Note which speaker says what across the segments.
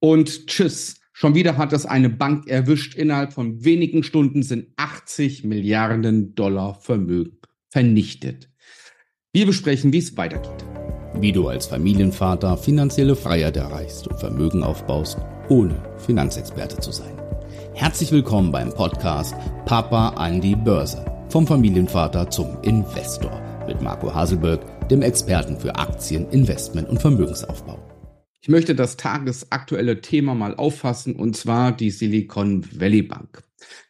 Speaker 1: Und tschüss. Schon wieder hat es eine Bank erwischt. Innerhalb von wenigen Stunden sind 80 Milliarden Dollar Vermögen vernichtet. Wir besprechen, wie es weitergeht.
Speaker 2: Wie du als Familienvater finanzielle Freiheit erreichst und Vermögen aufbaust, ohne Finanzexperte zu sein. Herzlich willkommen beim Podcast Papa an die Börse. Vom Familienvater zum Investor mit Marco Haselberg, dem Experten für Aktien, Investment und Vermögensaufbau.
Speaker 1: Ich möchte das tagesaktuelle Thema mal auffassen, und zwar die Silicon Valley Bank.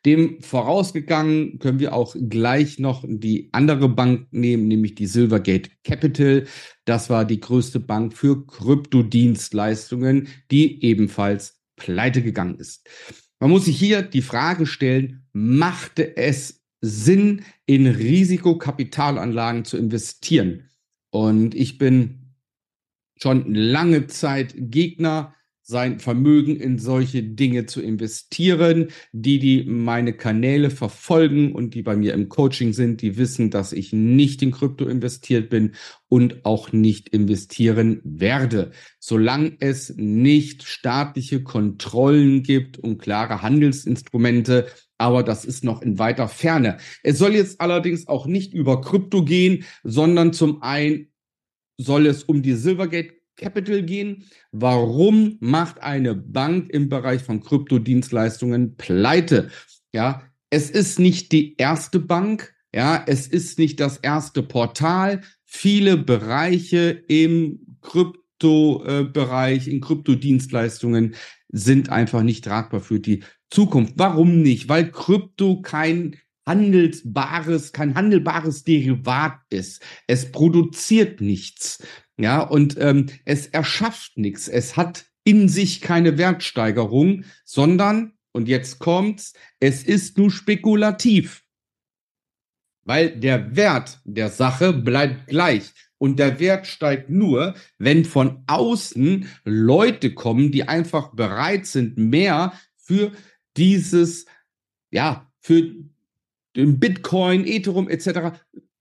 Speaker 1: Dem vorausgegangen können wir auch gleich noch die andere Bank nehmen, nämlich die Silvergate Capital. Das war die größte Bank für Kryptodienstleistungen, die ebenfalls pleite gegangen ist. Man muss sich hier die Frage stellen, machte es Sinn, in Risikokapitalanlagen zu investieren? Und ich bin schon lange Zeit Gegner, sein Vermögen in solche Dinge zu investieren. Die, die meine Kanäle verfolgen und die bei mir im Coaching sind, die wissen, dass ich nicht in Krypto investiert bin und auch nicht investieren werde, solange es nicht staatliche Kontrollen gibt und klare Handelsinstrumente. Aber das ist noch in weiter Ferne. Es soll jetzt allerdings auch nicht über Krypto gehen, sondern zum einen soll es um die Silvergate Capital gehen. Warum macht eine Bank im Bereich von Kryptodienstleistungen pleite? Ja, es ist nicht die erste Bank. Ja, es ist nicht das erste Portal. Viele Bereiche im Kryptobereich, in Kryptodienstleistungen sind einfach nicht tragbar für die Zukunft. Warum nicht? Weil Krypto kein handelsbares, kein handelbares Derivat ist. Es produziert nichts. Ja, und ähm, es erschafft nichts. Es hat in sich keine Wertsteigerung, sondern, und jetzt kommt's, es ist nur spekulativ. Weil der Wert der Sache bleibt gleich. Und der Wert steigt nur, wenn von außen Leute kommen, die einfach bereit sind, mehr für dieses, ja, für den Bitcoin, Ethereum etc.,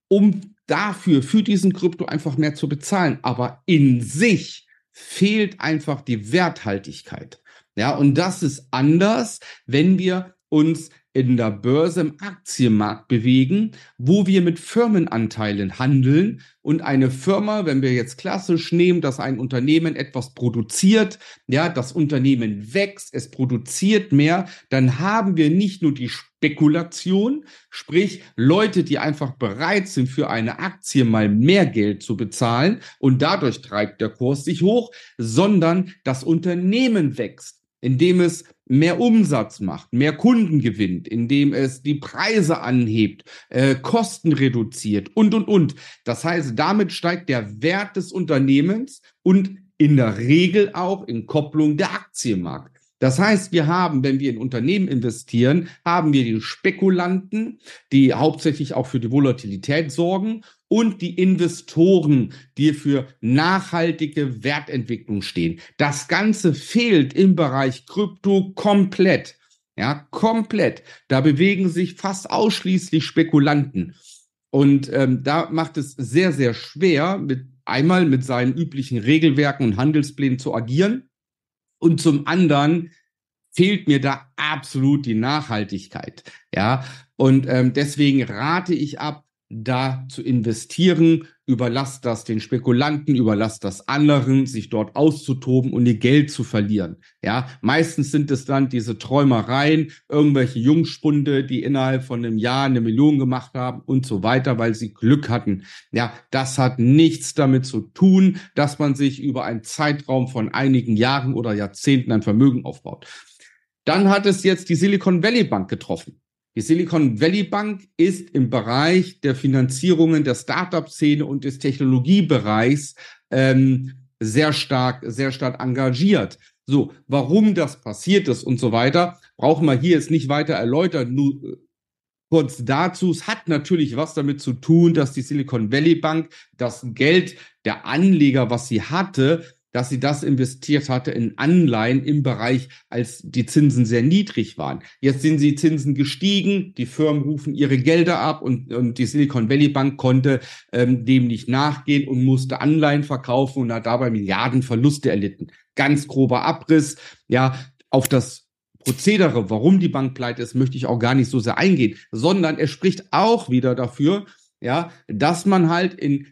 Speaker 1: um dafür, für diesen Krypto einfach mehr zu bezahlen. Aber in sich fehlt einfach die Werthaltigkeit. Ja, und das ist anders, wenn wir uns in der Börse im Aktienmarkt bewegen, wo wir mit Firmenanteilen handeln und eine Firma, wenn wir jetzt klassisch nehmen, dass ein Unternehmen etwas produziert, ja, das Unternehmen wächst, es produziert mehr, dann haben wir nicht nur die Spekulation, sprich Leute, die einfach bereit sind, für eine Aktie mal mehr Geld zu bezahlen und dadurch treibt der Kurs sich hoch, sondern das Unternehmen wächst indem es mehr Umsatz macht, mehr Kunden gewinnt, indem es die Preise anhebt, äh, Kosten reduziert und, und, und. Das heißt, damit steigt der Wert des Unternehmens und in der Regel auch in Kopplung der Aktienmarkt. Das heißt, wir haben, wenn wir in Unternehmen investieren, haben wir die Spekulanten, die hauptsächlich auch für die Volatilität sorgen und die Investoren, die für nachhaltige Wertentwicklung stehen. Das Ganze fehlt im Bereich Krypto komplett. Ja, komplett. Da bewegen sich fast ausschließlich Spekulanten. Und ähm, da macht es sehr, sehr schwer, mit einmal mit seinen üblichen Regelwerken und Handelsplänen zu agieren. Und zum anderen fehlt mir da absolut die Nachhaltigkeit. Ja, und ähm, deswegen rate ich ab, da zu investieren, überlasst das den Spekulanten, überlasst das anderen, sich dort auszutoben und ihr Geld zu verlieren. Ja, meistens sind es dann diese Träumereien, irgendwelche Jungspunde, die innerhalb von einem Jahr eine Million gemacht haben und so weiter, weil sie Glück hatten. Ja, das hat nichts damit zu tun, dass man sich über einen Zeitraum von einigen Jahren oder Jahrzehnten ein Vermögen aufbaut. Dann hat es jetzt die Silicon Valley Bank getroffen. Die Silicon Valley Bank ist im Bereich der Finanzierungen der Startup-Szene und des Technologiebereichs ähm, sehr stark, sehr stark engagiert. So, warum das passiert ist und so weiter, brauchen wir hier jetzt nicht weiter erläutern. Nur äh, kurz dazu, es hat natürlich was damit zu tun, dass die Silicon Valley Bank das Geld der Anleger, was sie hatte, dass sie das investiert hatte in Anleihen im Bereich, als die Zinsen sehr niedrig waren. Jetzt sind die Zinsen gestiegen, die Firmen rufen ihre Gelder ab und, und die Silicon Valley Bank konnte ähm, dem nicht nachgehen und musste Anleihen verkaufen und hat dabei Milliardenverluste erlitten. ganz grober Abriss. Ja, auf das Prozedere, warum die Bank pleite ist, möchte ich auch gar nicht so sehr eingehen, sondern er spricht auch wieder dafür, ja, dass man halt in,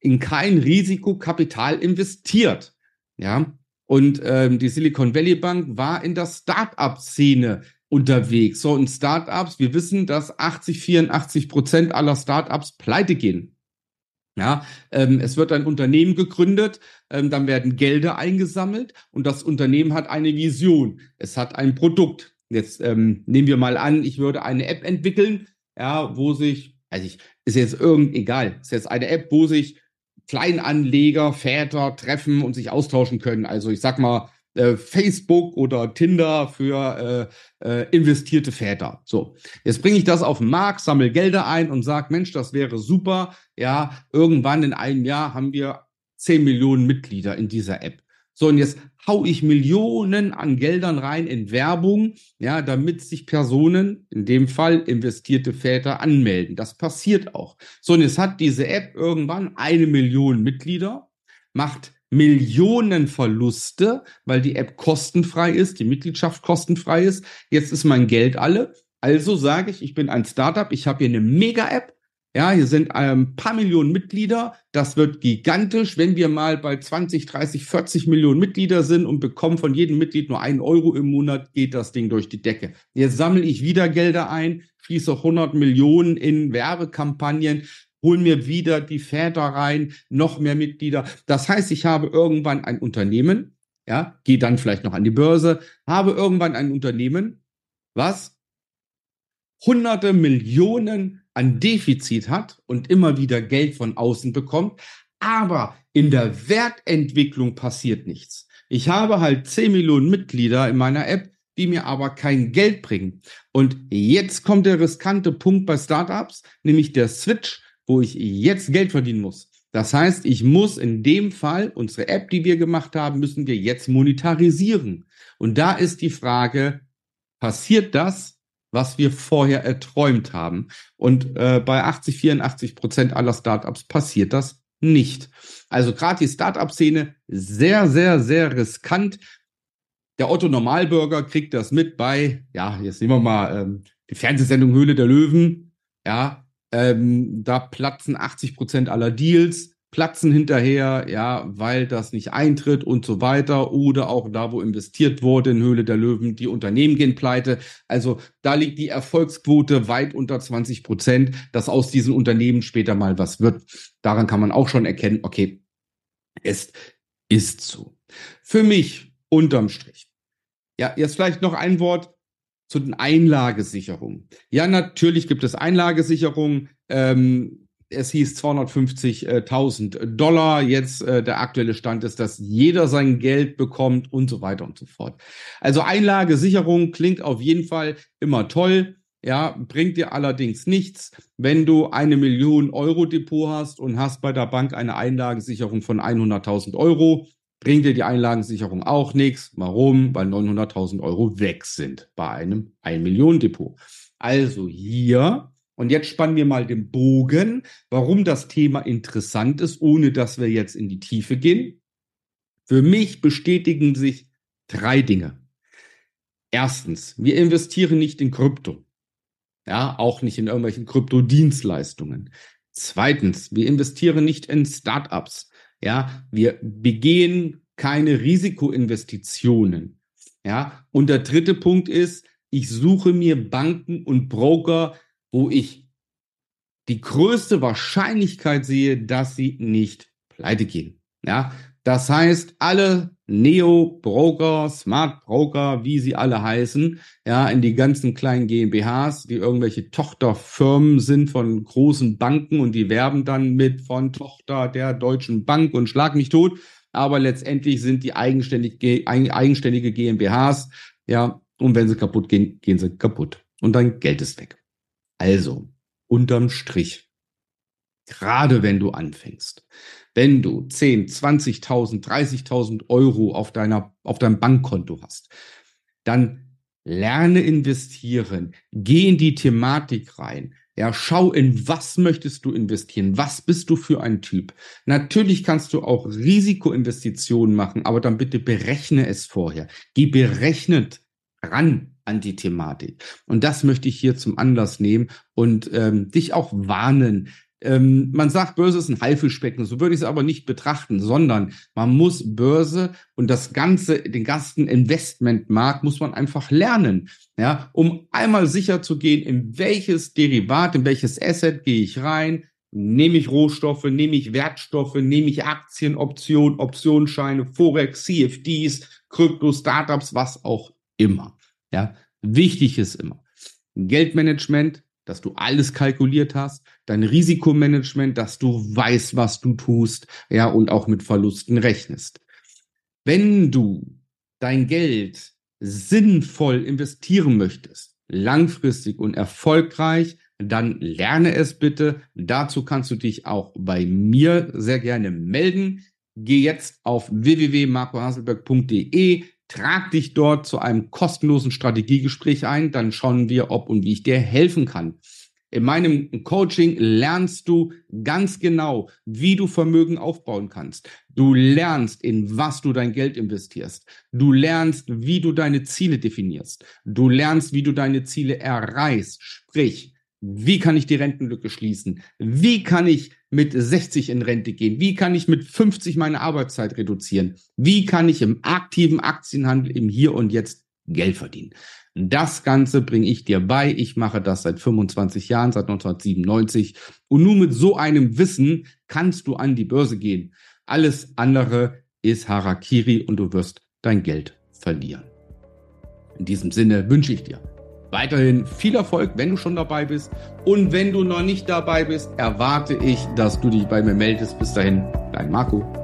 Speaker 1: in kein Risikokapital investiert. Ja, und ähm, die Silicon Valley Bank war in der Start-up-Szene unterwegs. So, und Startups, wir wissen, dass 80, 84 Prozent aller Startups pleite gehen. Ja, ähm, es wird ein Unternehmen gegründet, ähm, dann werden Gelder eingesammelt und das Unternehmen hat eine Vision. Es hat ein Produkt. Jetzt ähm, nehmen wir mal an, ich würde eine App entwickeln, ja, wo sich, also ich, ist jetzt irgend egal, ist jetzt eine App, wo sich Kleinanleger, Väter treffen und sich austauschen können. Also ich sag mal, äh, Facebook oder Tinder für äh, äh, investierte Väter. So, jetzt bringe ich das auf den Markt, sammle Gelder ein und sage, Mensch, das wäre super. Ja, irgendwann in einem Jahr haben wir 10 Millionen Mitglieder in dieser App. So, und jetzt hau ich Millionen an Geldern rein in Werbung, ja, damit sich Personen, in dem Fall investierte Väter, anmelden. Das passiert auch. So, und jetzt hat diese App irgendwann eine Million Mitglieder, macht Millionen Verluste, weil die App kostenfrei ist, die Mitgliedschaft kostenfrei ist. Jetzt ist mein Geld alle. Also sage ich, ich bin ein Startup, ich habe hier eine Mega-App. Ja, hier sind ein ähm, paar Millionen Mitglieder. Das wird gigantisch, wenn wir mal bei 20, 30, 40 Millionen Mitglieder sind und bekommen von jedem Mitglied nur einen Euro im Monat, geht das Ding durch die Decke. Jetzt sammle ich wieder Gelder ein, schließe 100 Millionen in Werbekampagnen, hol mir wieder die Väter rein, noch mehr Mitglieder. Das heißt, ich habe irgendwann ein Unternehmen, ja, gehe dann vielleicht noch an die Börse, habe irgendwann ein Unternehmen, was hunderte Millionen an Defizit hat und immer wieder Geld von außen bekommt, aber in der Wertentwicklung passiert nichts. Ich habe halt 10 Millionen Mitglieder in meiner App, die mir aber kein Geld bringen. Und jetzt kommt der riskante Punkt bei Startups, nämlich der Switch, wo ich jetzt Geld verdienen muss. Das heißt, ich muss in dem Fall unsere App, die wir gemacht haben, müssen wir jetzt monetarisieren. Und da ist die Frage, passiert das was wir vorher erträumt haben. Und äh, bei 80, 84 Prozent aller Startups passiert das nicht. Also gerade die Startup-Szene sehr, sehr, sehr riskant. Der Otto Normalbürger kriegt das mit bei, ja, jetzt nehmen wir mal ähm, die Fernsehsendung Höhle der Löwen. Ja, ähm, da platzen 80 Prozent aller Deals platzen hinterher, ja, weil das nicht eintritt und so weiter. Oder auch da, wo investiert wurde in Höhle der Löwen, die Unternehmen gehen pleite. Also da liegt die Erfolgsquote weit unter 20 Prozent, dass aus diesen Unternehmen später mal was wird. Daran kann man auch schon erkennen, okay, es ist so. Für mich unterm Strich. Ja, jetzt vielleicht noch ein Wort zu den Einlagesicherungen. Ja, natürlich gibt es Einlagesicherungen. Ähm, es hieß 250.000 Dollar. Jetzt äh, der aktuelle Stand ist, dass jeder sein Geld bekommt und so weiter und so fort. Also Einlagesicherung klingt auf jeden Fall immer toll. Ja, bringt dir allerdings nichts, wenn du eine Million Euro Depot hast und hast bei der Bank eine Einlagensicherung von 100.000 Euro. Bringt dir die Einlagensicherung auch nichts. Warum? Weil 900.000 Euro weg sind bei einem 1 Million Depot. Also hier und jetzt spannen wir mal den Bogen, warum das Thema interessant ist, ohne dass wir jetzt in die Tiefe gehen. Für mich bestätigen sich drei Dinge. Erstens, wir investieren nicht in Krypto. Ja, auch nicht in irgendwelchen Kryptodienstleistungen. Zweitens, wir investieren nicht in Startups. Ja, wir begehen keine Risikoinvestitionen. Ja, und der dritte Punkt ist, ich suche mir Banken und Broker, wo ich die größte Wahrscheinlichkeit sehe, dass sie nicht pleite gehen. Ja, das heißt, alle Neo-Broker, Smart-Broker, wie sie alle heißen, ja, in die ganzen kleinen GmbHs, die irgendwelche Tochterfirmen sind von großen Banken und die werben dann mit von Tochter der Deutschen Bank und schlag mich tot. Aber letztendlich sind die eigenständig, eigenständige GmbHs, ja, und wenn sie kaputt gehen, gehen sie kaputt. Und dein Geld ist weg. Also, unterm Strich, gerade wenn du anfängst, wenn du 10, 20.000, 30.000 Euro auf deiner, auf deinem Bankkonto hast, dann lerne investieren, geh in die Thematik rein. Ja, schau in was möchtest du investieren? Was bist du für ein Typ? Natürlich kannst du auch Risikoinvestitionen machen, aber dann bitte berechne es vorher. Geh berechnet ran an die Thematik. Und das möchte ich hier zum Anlass nehmen und ähm, dich auch warnen. Ähm, man sagt, Börse ist ein Haifischbecken, so würde ich es aber nicht betrachten, sondern man muss Börse und das ganze, den ganzen Investmentmarkt muss man einfach lernen, ja, um einmal sicher zu gehen, in welches Derivat, in welches Asset gehe ich rein, nehme ich Rohstoffe, nehme ich Wertstoffe, nehme ich Aktien, Optionen, Optionsscheine, Forex, CFDs, Krypto, Startups, was auch immer. Ja, wichtig ist immer Geldmanagement, dass du alles kalkuliert hast, dein Risikomanagement, dass du weißt, was du tust, ja, und auch mit Verlusten rechnest. Wenn du dein Geld sinnvoll investieren möchtest, langfristig und erfolgreich, dann lerne es bitte. Dazu kannst du dich auch bei mir sehr gerne melden. Geh jetzt auf www.marcohaselberg.de, trag dich dort zu einem kostenlosen Strategiegespräch ein, dann schauen wir, ob und wie ich dir helfen kann. In meinem Coaching lernst du ganz genau, wie du Vermögen aufbauen kannst. Du lernst, in was du dein Geld investierst. Du lernst, wie du deine Ziele definierst. Du lernst, wie du deine Ziele erreichst. Sprich, wie kann ich die Rentenlücke schließen? Wie kann ich mit 60 in Rente gehen? Wie kann ich mit 50 meine Arbeitszeit reduzieren? Wie kann ich im aktiven Aktienhandel im Hier und Jetzt Geld verdienen? Das Ganze bringe ich dir bei. Ich mache das seit 25 Jahren, seit 1997. Und nur mit so einem Wissen kannst du an die Börse gehen. Alles andere ist Harakiri und du wirst dein Geld verlieren. In diesem Sinne wünsche ich dir weiterhin viel Erfolg, wenn du schon dabei bist. Und wenn du noch nicht dabei bist, erwarte ich, dass du dich bei mir meldest. Bis dahin, dein Marco.